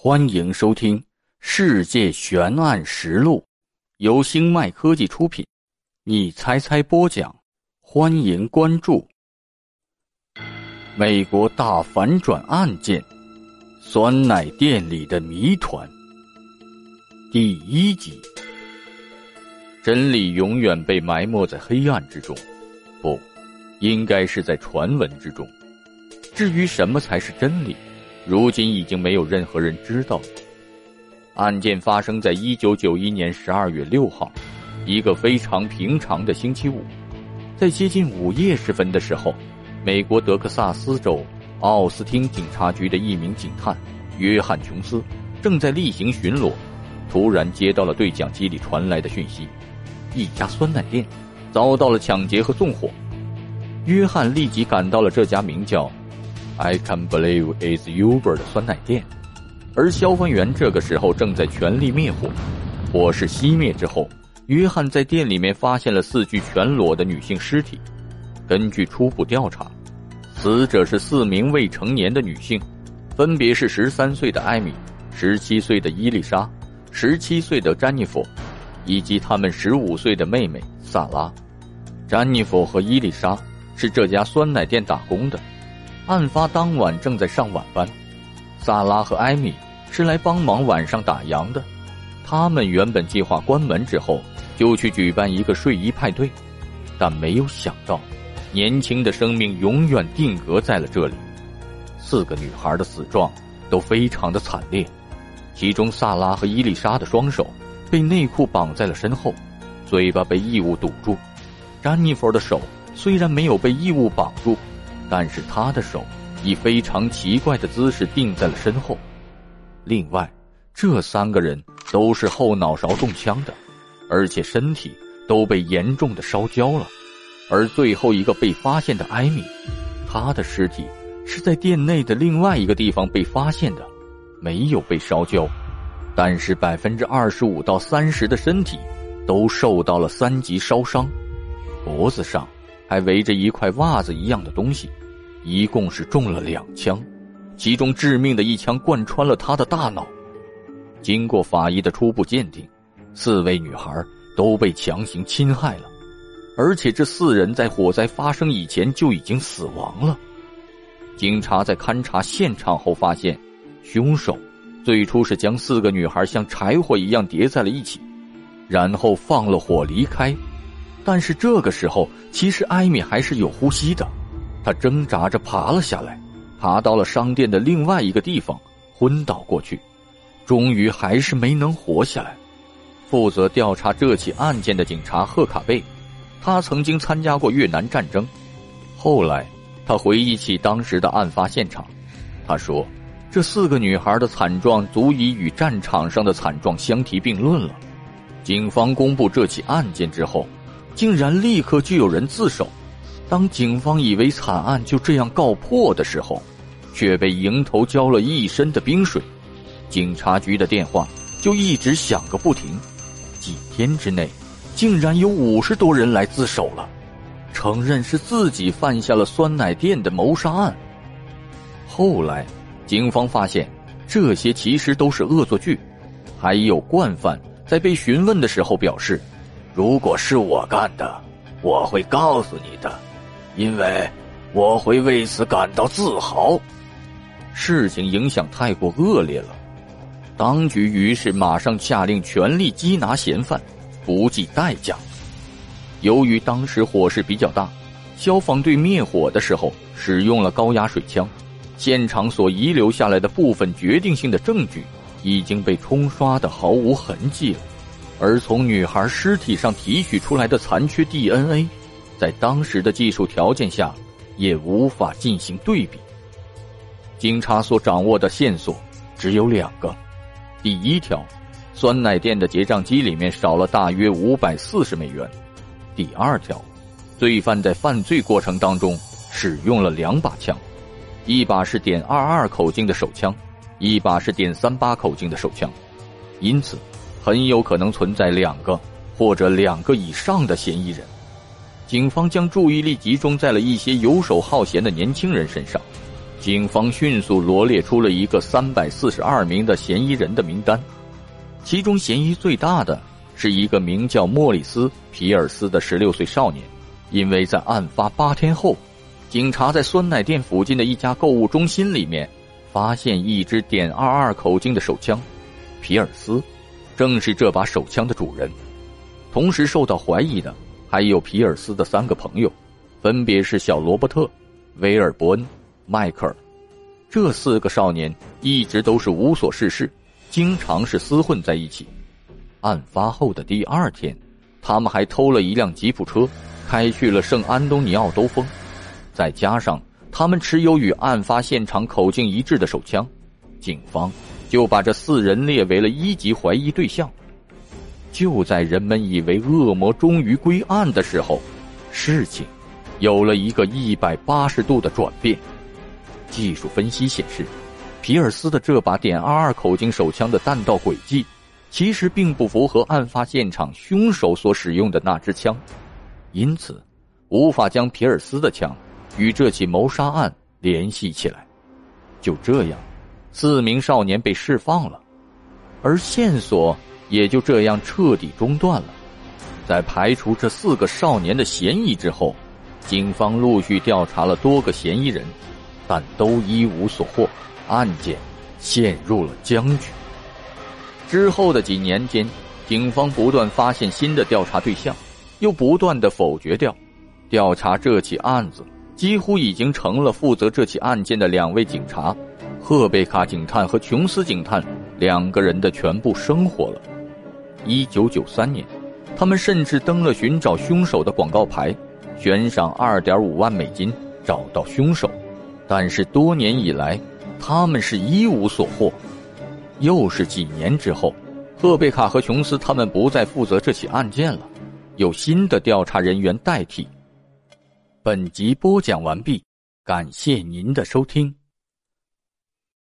欢迎收听《世界悬案实录》，由星脉科技出品。你猜猜播讲，欢迎关注。美国大反转案件：酸奶店里的谜团。第一集。真理永远被埋没在黑暗之中，不，应该是在传闻之中。至于什么才是真理，如今已经没有任何人知道了。案件发生在一九九一年十二月六号，一个非常平常的星期五，在接近午夜时分的时候，美国德克萨斯州奥斯汀警察局的一名警探约翰·琼斯正在例行巡逻，突然接到了对讲机里传来的讯息：一家酸奶店遭到了抢劫和纵火。约翰立即赶到了这家名叫…… I can believe is Uber 的酸奶店，而消防员这个时候正在全力灭火。火势熄灭之后，约翰在店里面发现了四具全裸的女性尸体。根据初步调查，死者是四名未成年的女性，分别是十三岁的艾米、十七岁的伊丽莎、十七岁的詹妮弗，以及他们十五岁的妹妹萨拉。詹妮弗和伊丽莎是这家酸奶店打工的。案发当晚正在上晚班，萨拉和艾米是来帮忙晚上打烊的。他们原本计划关门之后就去举办一个睡衣派对，但没有想到，年轻的生命永远定格在了这里。四个女孩的死状都非常的惨烈，其中萨拉和伊丽莎的双手被内裤绑在了身后，嘴巴被异物堵住。詹妮弗的手虽然没有被异物绑住。但是他的手以非常奇怪的姿势定在了身后。另外，这三个人都是后脑勺中枪的，而且身体都被严重的烧焦了。而最后一个被发现的艾米，她的尸体是在店内的另外一个地方被发现的，没有被烧焦，但是百分之二十五到三十的身体都受到了三级烧伤，脖子上。还围着一块袜子一样的东西，一共是中了两枪，其中致命的一枪贯穿了他的大脑。经过法医的初步鉴定，四位女孩都被强行侵害了，而且这四人在火灾发生以前就已经死亡了。警察在勘察现场后发现，凶手最初是将四个女孩像柴火一样叠在了一起，然后放了火离开。但是这个时候，其实艾米还是有呼吸的，她挣扎着爬了下来，爬到了商店的另外一个地方，昏倒过去，终于还是没能活下来。负责调查这起案件的警察赫卡贝，他曾经参加过越南战争，后来他回忆起当时的案发现场，他说：“这四个女孩的惨状足以与战场上的惨状相提并论了。”警方公布这起案件之后。竟然立刻就有人自首。当警方以为惨案就这样告破的时候，却被迎头浇了一身的冰水。警察局的电话就一直响个不停。几天之内，竟然有五十多人来自首了，承认是自己犯下了酸奶店的谋杀案。后来，警方发现这些其实都是恶作剧，还有惯犯在被询问的时候表示。如果是我干的，我会告诉你的，因为我会为此感到自豪。事情影响太过恶劣了，当局于是马上下令全力缉拿嫌犯，不计代价。由于当时火势比较大，消防队灭火的时候使用了高压水枪，现场所遗留下来的部分决定性的证据已经被冲刷的毫无痕迹了。而从女孩尸体上提取出来的残缺 DNA，在当时的技术条件下，也无法进行对比。警察所掌握的线索只有两个：第一条，酸奶店的结账机里面少了大约五百四十美元；第二条，罪犯在犯罪过程当中使用了两把枪，一把是点二二口径的手枪，一把是点三八口径的手枪，因此。很有可能存在两个或者两个以上的嫌疑人。警方将注意力集中在了一些游手好闲的年轻人身上，警方迅速罗列出了一个三百四十二名的嫌疑人的名单，其中嫌疑最大的是一个名叫莫里斯·皮尔斯的十六岁少年，因为在案发八天后，警察在酸奶店附近的一家购物中心里面发现一支点二二口径的手枪，皮尔斯正是这把手枪的主人。同时受到怀疑的还有皮尔斯的三个朋友，分别是小罗伯特、威尔伯恩。迈克尔，这四个少年一直都是无所事事，经常是厮混在一起。案发后的第二天，他们还偷了一辆吉普车，开去了圣安东尼奥兜风。再加上他们持有与案发现场口径一致的手枪，警方就把这四人列为了一级怀疑对象。就在人们以为恶魔终于归案的时候，事情有了一个一百八十度的转变。技术分析显示，皮尔斯的这把点二二口径手枪的弹道轨迹，其实并不符合案发现场凶手所使用的那支枪，因此，无法将皮尔斯的枪与这起谋杀案联系起来。就这样，四名少年被释放了，而线索也就这样彻底中断了。在排除这四个少年的嫌疑之后，警方陆续调查了多个嫌疑人。但都一无所获，案件陷入了僵局。之后的几年间，警方不断发现新的调查对象，又不断的否决掉。调查这起案子，几乎已经成了负责这起案件的两位警察——赫贝卡警探和琼斯警探两个人的全部生活了。一九九三年，他们甚至登了寻找凶手的广告牌，悬赏二点五万美金找到凶手。但是多年以来，他们是一无所获。又是几年之后，赫贝卡和琼斯他们不再负责这起案件了，有新的调查人员代替。本集播讲完毕，感谢您的收听。